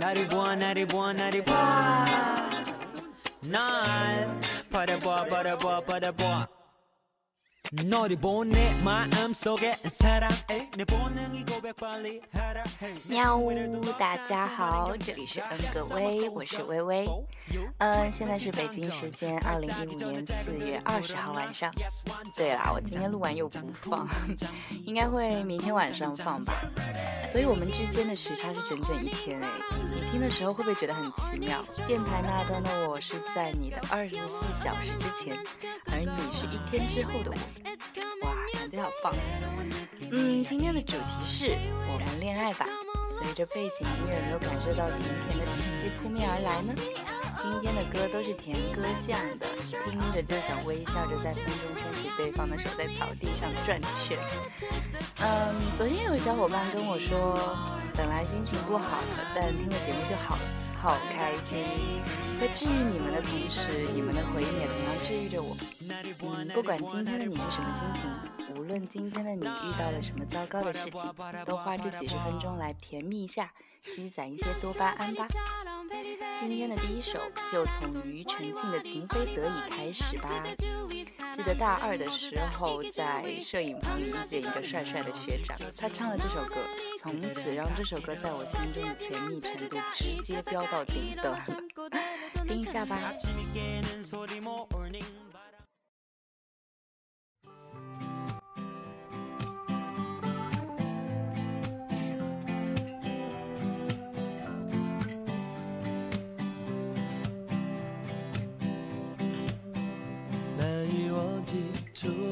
Nari boa, nari boa, nari boa. Nai, para boa, para boa, para boa. 喵 now the bone man i'm so get i'm so get sad 呜，大家好，这里是恩格威，我是薇薇。嗯，现在是北京时间二零一五年四月二十号晚上。对啦，我今天录完又不放，应该会明天晚上放吧。所以我们之间的时差是整整一天诶，你听的时候会不会觉得很奇妙？电台那端的我是在你的二十四小时之前，而你是一天之后的我。哇，感觉好棒！嗯，今天的主题是我们恋爱吧。随着背景音乐，有没有感受到甜甜的气息扑面而来呢？今天的歌都是甜歌向的，听着就想微笑着在风中牵起对方的手，在草地上转圈。嗯，昨天有小伙伴跟我说，本来心情不好的，但听了节目就好了，好开心。在治愈你们的同时，你们的回应也同样治愈着我。嗯，不管今天的你是什么心情，无论今天的你遇到了什么糟糕的事情，都花这几十分钟来甜蜜一下，积攒一些多巴胺吧。今天的第一首就从庾澄庆的《情非得已》开始吧。记得大二的时候，在摄影棚里遇见一个帅帅的学长，他唱了这首歌，从此让这首歌在我心中的甜蜜程度直接飙到顶端。听一下吧。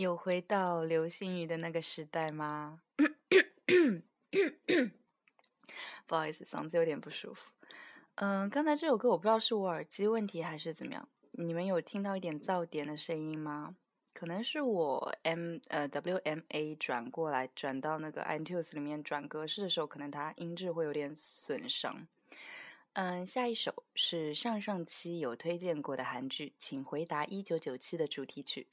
有回到流星雨的那个时代吗？不好意思，嗓子有点不舒服。嗯，刚才这首歌我不知道是我耳机问题还是怎么样，你们有听到一点噪点的声音吗？可能是我 M 呃 WMA 转过来转到那个 iTunes 里面转格式的时候，可能它音质会有点损伤。嗯，下一首是上上期有推荐过的韩剧《请回答一九九七》的主题曲。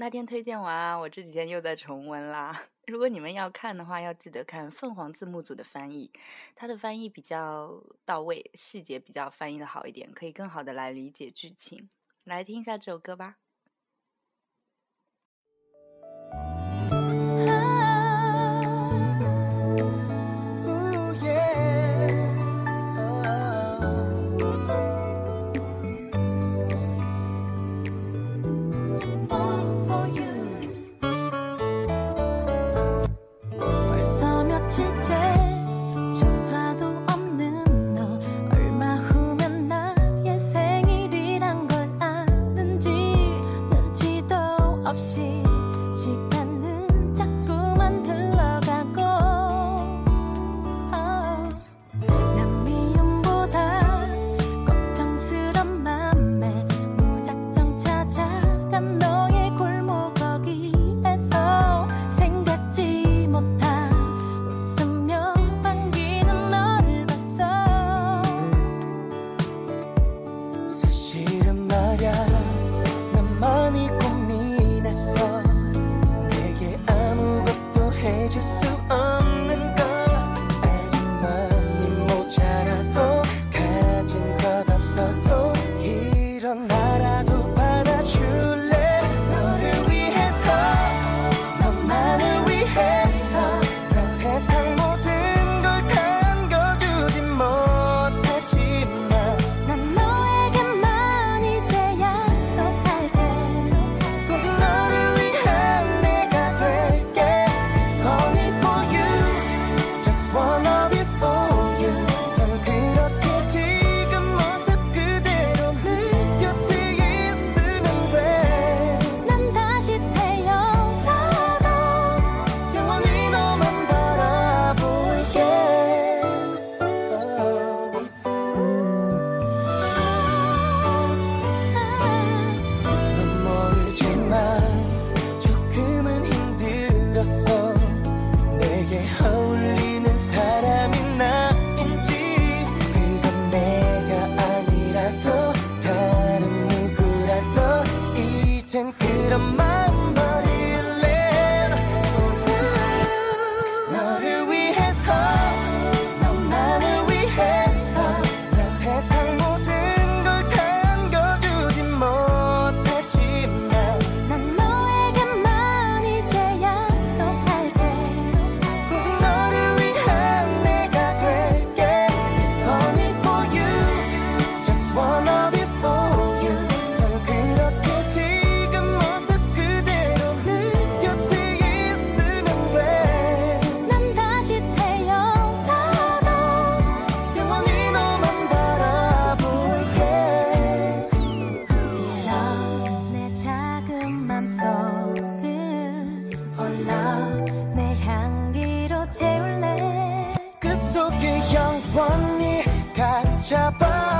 那天推荐完，我这几天又在重温啦。如果你们要看的话，要记得看凤凰字幕组的翻译，它的翻译比较到位，细节比较翻译的好一点，可以更好的来理解剧情。来听一下这首歌吧。 영원히 갇혀봐.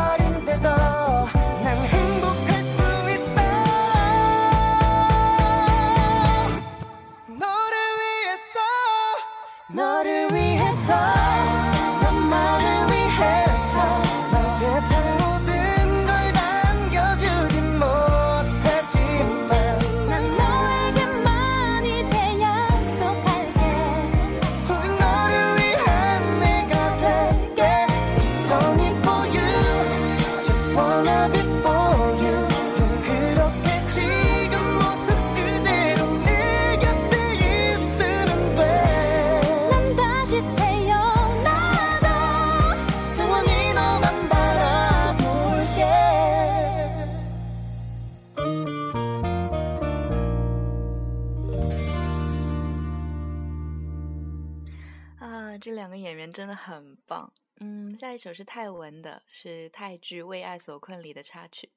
棒。嗯，下一首是泰文的，是泰剧《为爱所困》里的插曲。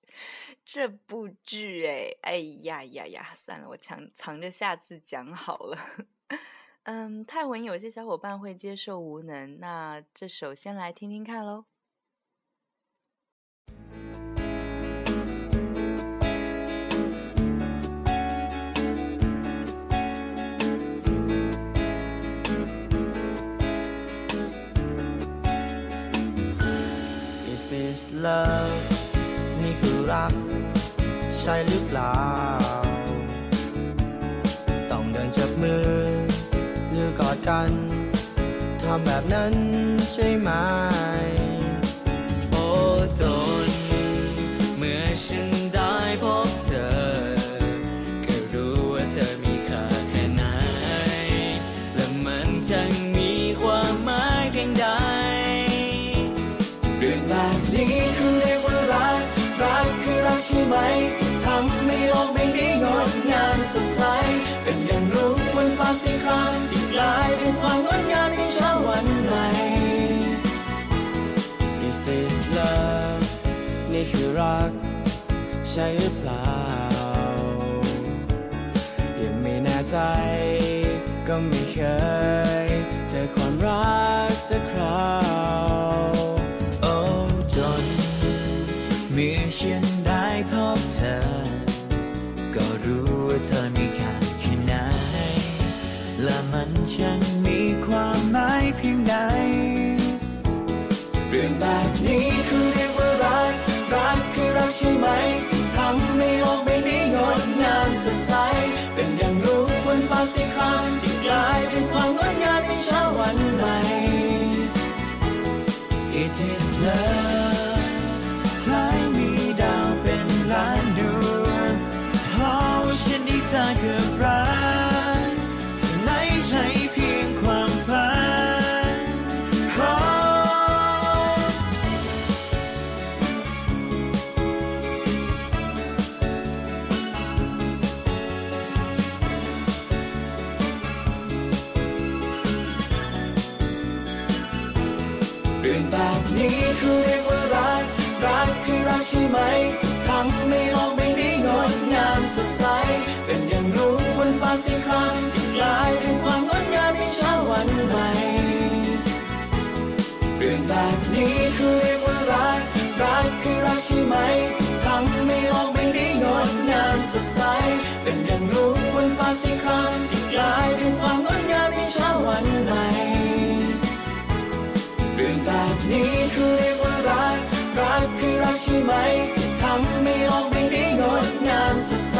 这部剧，哎，哎呀呀呀，算了，我藏藏着下次讲好了。嗯，泰文有些小伙伴会接受无能，那这首先来听听看喽。Is this love นี่คือรัก ใช่หรือเปล่า ต้องเดินจับมือ หรือกอดกัน ทำแบบนั้นใช่ไหม โอ้จน เมื่อฉัน ช่ไหมที่ทำให้โลกใบนี้งดงามสดใส เป็นอย่างรุ่งบนฟ้าสีครามที่กลายเป็นความงดงามในเช้าวันใหม่ Is this love นี่คือรัก ใช่หรือเปล่า ยังไม่แน่ใจ ก็ไม่เคย เจอความรักสักครา เธอมีค่าแค่ไหน และมันช่างมีความหมายเพียงใดเรื่องแบบนี้คือเรียกว่ารัก รักคือรักใช่ไหมที่ทำให้โลกใบนี้งดงามสดใส เป็นอย่างรุ่งบนฟ้าสีครามที่กลายเป็นความงดงามในเช้าวันใหม่ ไหมที่ทำให้โลกใบนี้งดงามสดใส เป็นอย่างรุ่งบนฟ้าสีครามที่กลายเป็นความงดงามในเช้าวันใหม่เรื่องแบบนี้คือเรียกว่ารัก รักคือรักใช่ไหมที่ทำให้โลกใบนี้งดงามสดใส เป็นอย่างรุ่งบนฟ้าสีครามที่กลายเป็นความงดงามในเช้าวันใหม่เรื่องแบบนี้คือเรียกว่ารัก รัก คือเราใช่ไหม ที่ทำให้โลกใบนี้งดงามสดใส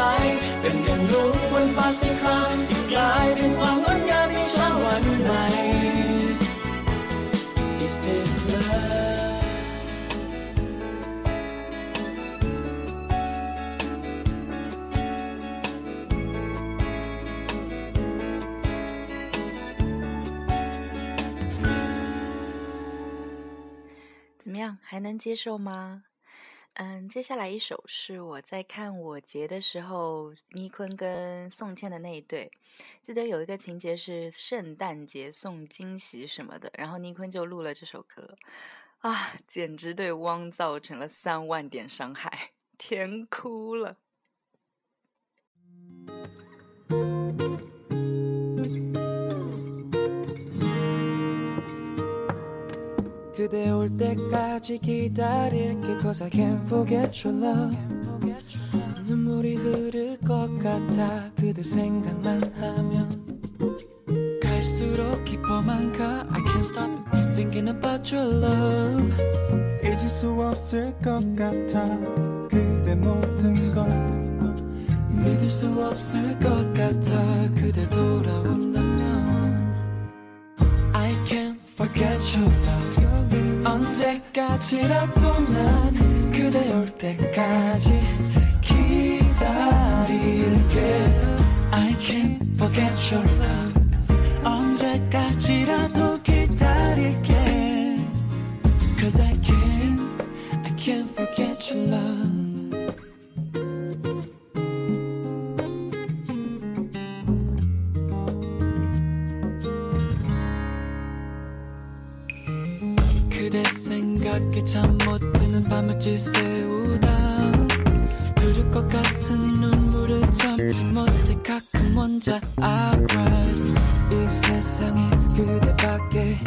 เป็นอย่างลุงบนฟ้าสีครามที่กลายเป็นความงดงามในเช้าวันใหม่ Is this love? “么样，还能接受吗？”嗯，接下来一首是我在看我节的时候，倪坤跟宋茜的那一对。记得有一个情节是圣诞节送惊喜什么的，然后倪坤就录了这首歌，啊，简直对汪造成了三万点伤害，甜哭了。 그대 올 때까지 기다릴게 Cause I can't forget your love 눈물이 흐를 것 같아 그대 생각만 하면 갈수록 깊어만 가 I can't stop thinking about your love 잊을 수 없을 것 같아 그대 모든 것 믿을 수 없을 것 같아 그대 돌아온다면 I can't forget your love 언제까지라도 난 그대 올 때까지 기다릴게 I can't forget your love 밤을 지새우다. 흐를 것 같은 눈물을 참지 못해 가끔 혼자 I cry 이 세상에 그대밖에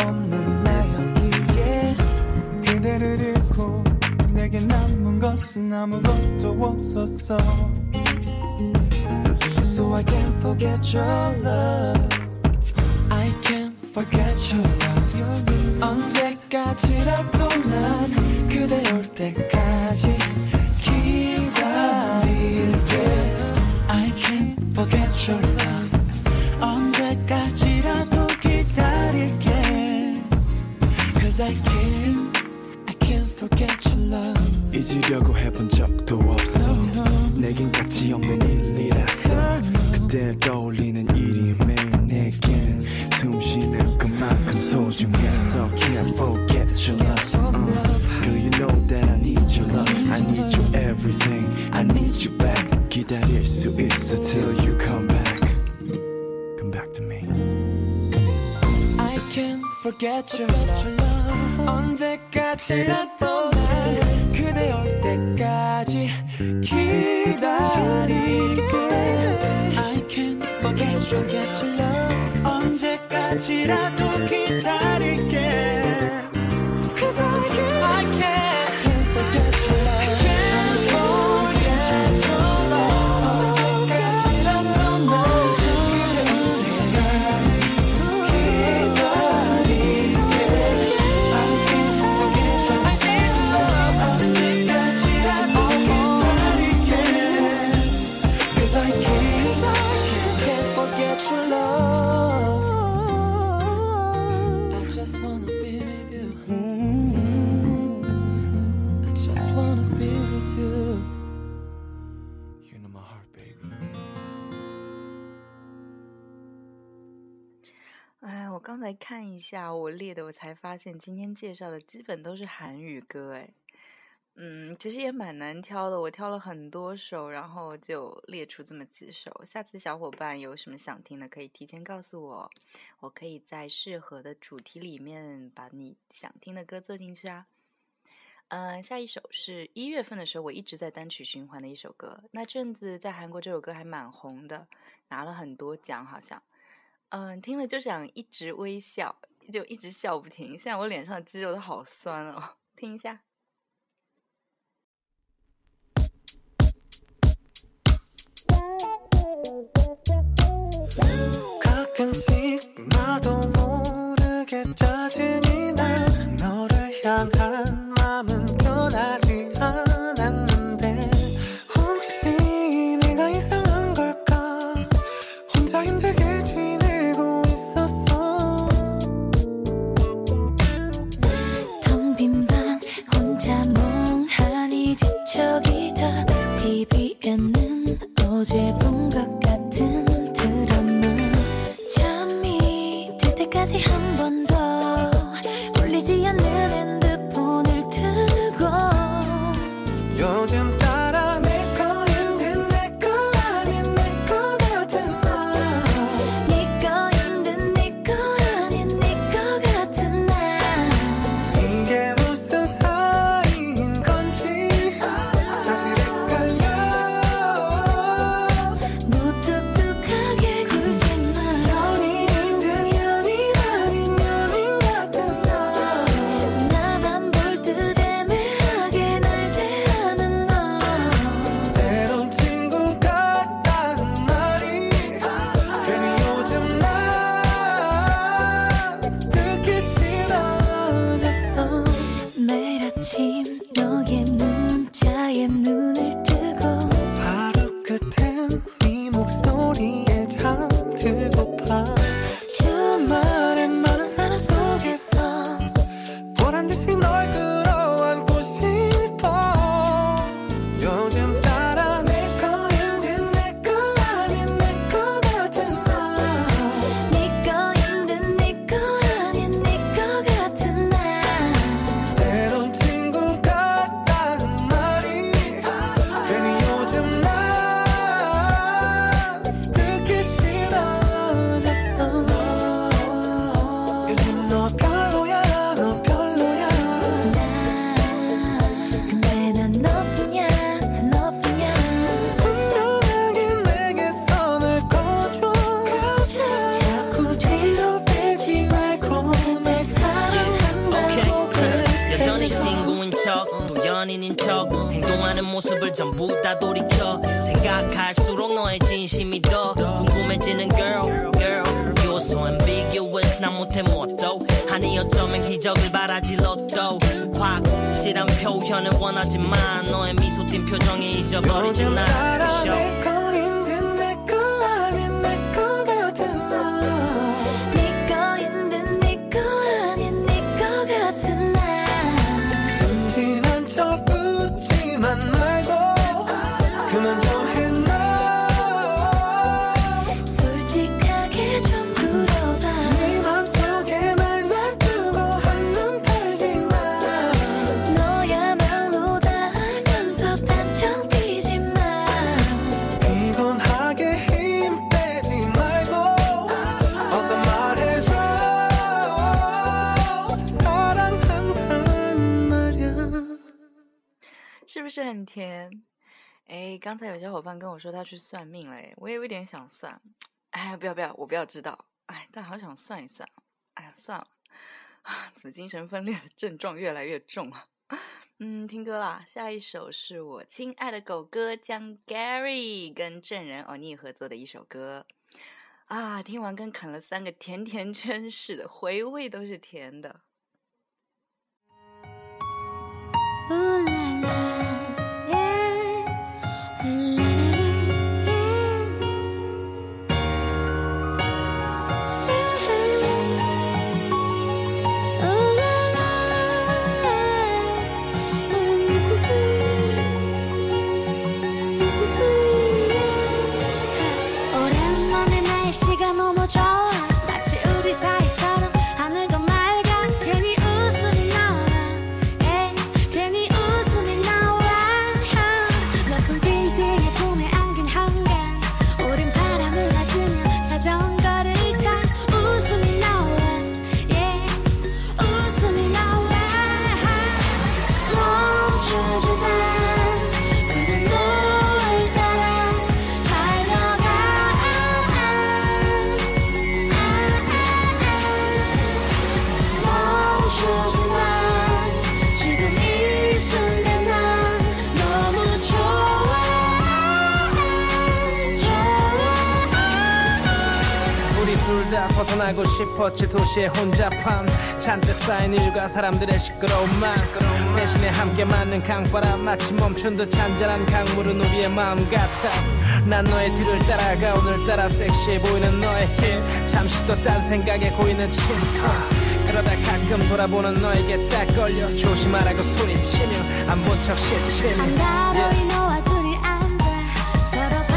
없는 나였기에 그대를 잃고 내게 남은 것은 아무것도 없었어. So I can't forget your love. I can't forget your love 언제까지라도 난 그대 올 때까지 기다릴게. I can't forget your love. 언제까지라도 기다릴게. Cause I can't I can't forget your love 잊으려고 해본 적도 없어. 내겐 가치 없는 일이라서 그댈 떠올리는 일이 매일 내겐. 숨 쉬는 그만큼 소중해 모르겠지만 언제까지라도 来，看一下我列的，我才发现今天介绍的基本都是韩语歌，哎，嗯，其实也蛮难挑的，我挑了很多首，然后就列出这么几首。下次小伙伴有什么想听的，可以提前告诉我，我可以在适合的主题里面把你想听的歌做进去啊。嗯，下一首是一月份的时候我一直在单曲循环的一首歌，那阵子在韩国这首歌还蛮红的，拿了很多奖好像。嗯，听了就想一直微笑，就一直笑不停。现在我脸上的肌肉都好酸哦，听一下。天？哎，刚才有小伙伴跟我说他去算命了，我也有点想算。哎，不要不要，我不要知道。哎，但好想算一算。哎呀，算了，啊，怎么精神分裂的症状越来越重啊？嗯，听歌啦，下一首是我亲爱的狗哥将 Gary 跟证人欧尼合作的一首歌啊，听完跟啃了三个甜甜圈似的，回味都是甜的。 싶었지 도시의 혼잡함. 잔뜩 쌓인 일과 사람들의 시끄러운 말 대신에 함께 맞는 강바람. 마치 멈춘 듯 잔잔한 강물은 우리의 마음 같아. 난 너의 뒤를 따라가. 오늘따라 섹시해 보이는 너의 힐. 잠시 또 딴 생각에 고이는 침파. 그러다 가끔 돌아보는 너에게 딱 걸려. 조심하라고 소리치며. 안 본척 싫지만 한가로이 너와 둘이 앉아. 서로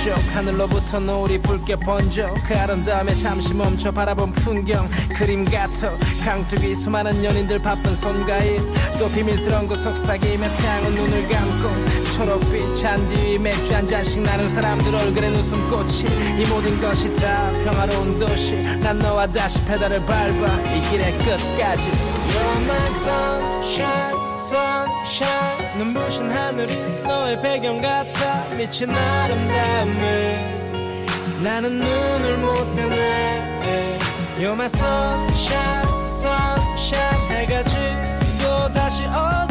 서쪽 하늘로부터 노을이 붉게 번져 그 아름다움에 잠시 멈춰 바라본 풍경 그림 같아 강둑이 수많은 연인들 바쁜 손가일 또 비밀스러운 곳 속삭이며 태양은 눈을 감고 초록빛 잔디 위 맥주 한 잔씩 나는 사람들 얼굴엔 웃음꽃이 이 모든 것이 다 평화로운 도시. 난 너와 다시 페달을 밟아 이 길의 끝까지. You're my sunshine sunshine 눈부신 하늘이 너의 배경 같아 미친 아름다움을. 나는 눈을 못 뜨네. You're my sunshine sunshine. 해가 지고 다시 어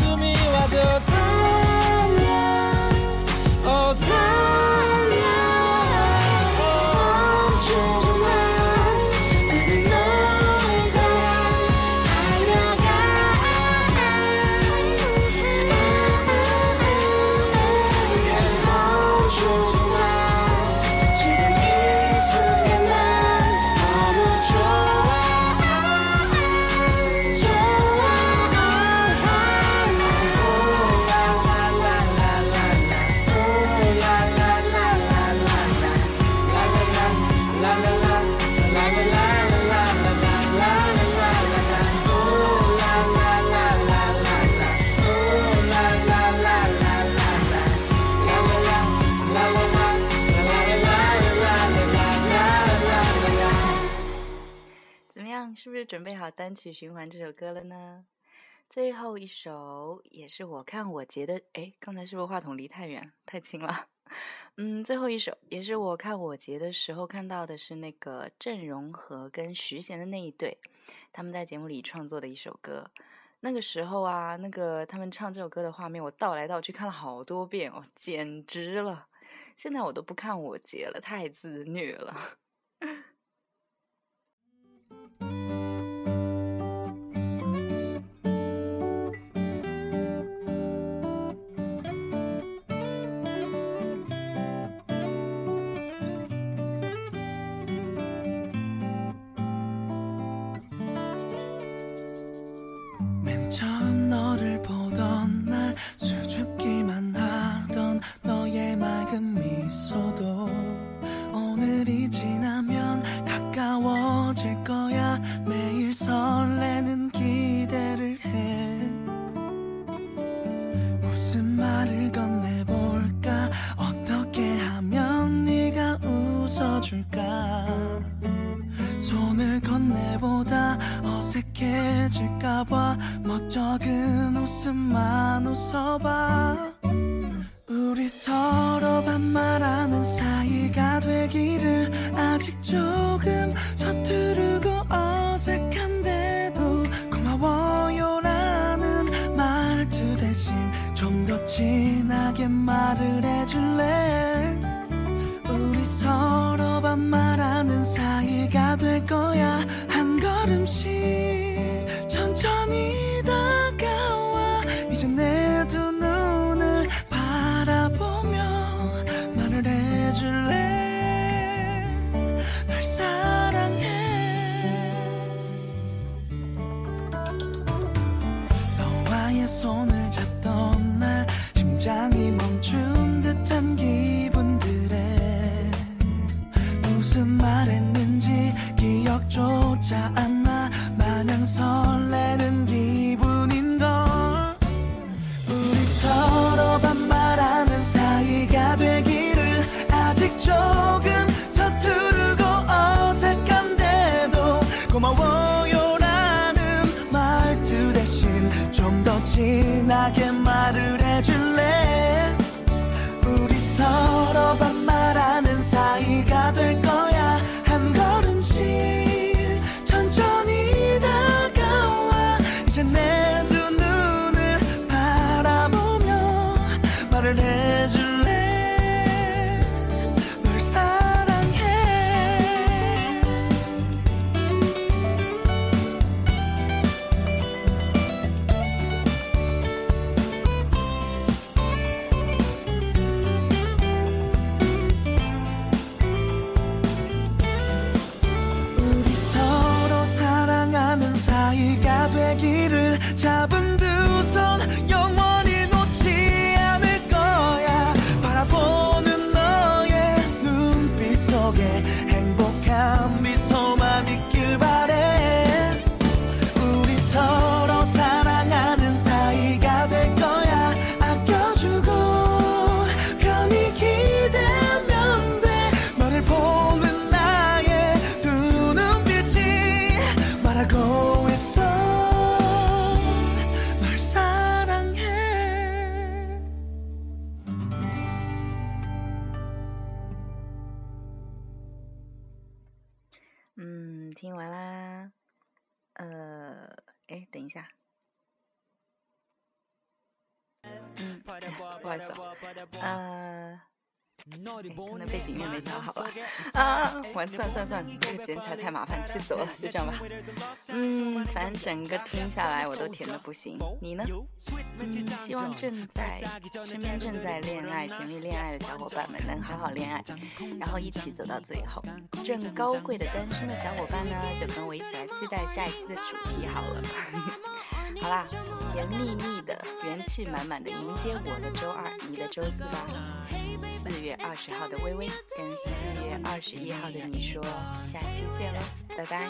单曲循环这首歌了呢？最后一首也是我看我截的，哎，刚才是不是话筒离太远，太轻了？嗯，最后一首也是我看我截的时候看到的是那个郑容和跟徐贤的那一对，他们在节目里创作的一首歌。那个时候啊，那个他们唱这首歌的画面，我倒来倒去看了好多遍哦，简直了！现在我都不看我截了，太自虐了。 어색해질까봐 멋쩍은 웃음만 웃어봐. 우리 서로 반말하는 사이가 되기를 아직 조금 서투르고 어색한데도 고마워요라는 말투 대신 좀 더 진하게 말을 해줄래? 우리 서로 잡을 不好意思哦，呃，哎可能背景音乐没调好吧啊！完，算算算，这个剪起来太麻烦，气死我了，就这样吧。嗯，反正整个听下来我都甜的不行。你呢？嗯，希望正在身边正在恋爱、甜蜜恋爱的小伙伴们能好好恋爱，然后一起走到最后。正高贵的单身的小伙伴呢，就跟我一起来期待下一期的主题好了。好啦，甜蜜蜜的、元气满满的迎接我的周二，你的周四吧。四月二十号的微微跟四月二十一号的你说，下期见喽，拜拜。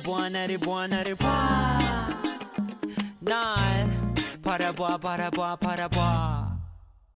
buona, eri buona, eri buona. Nine. Para boa, para boa, para boa.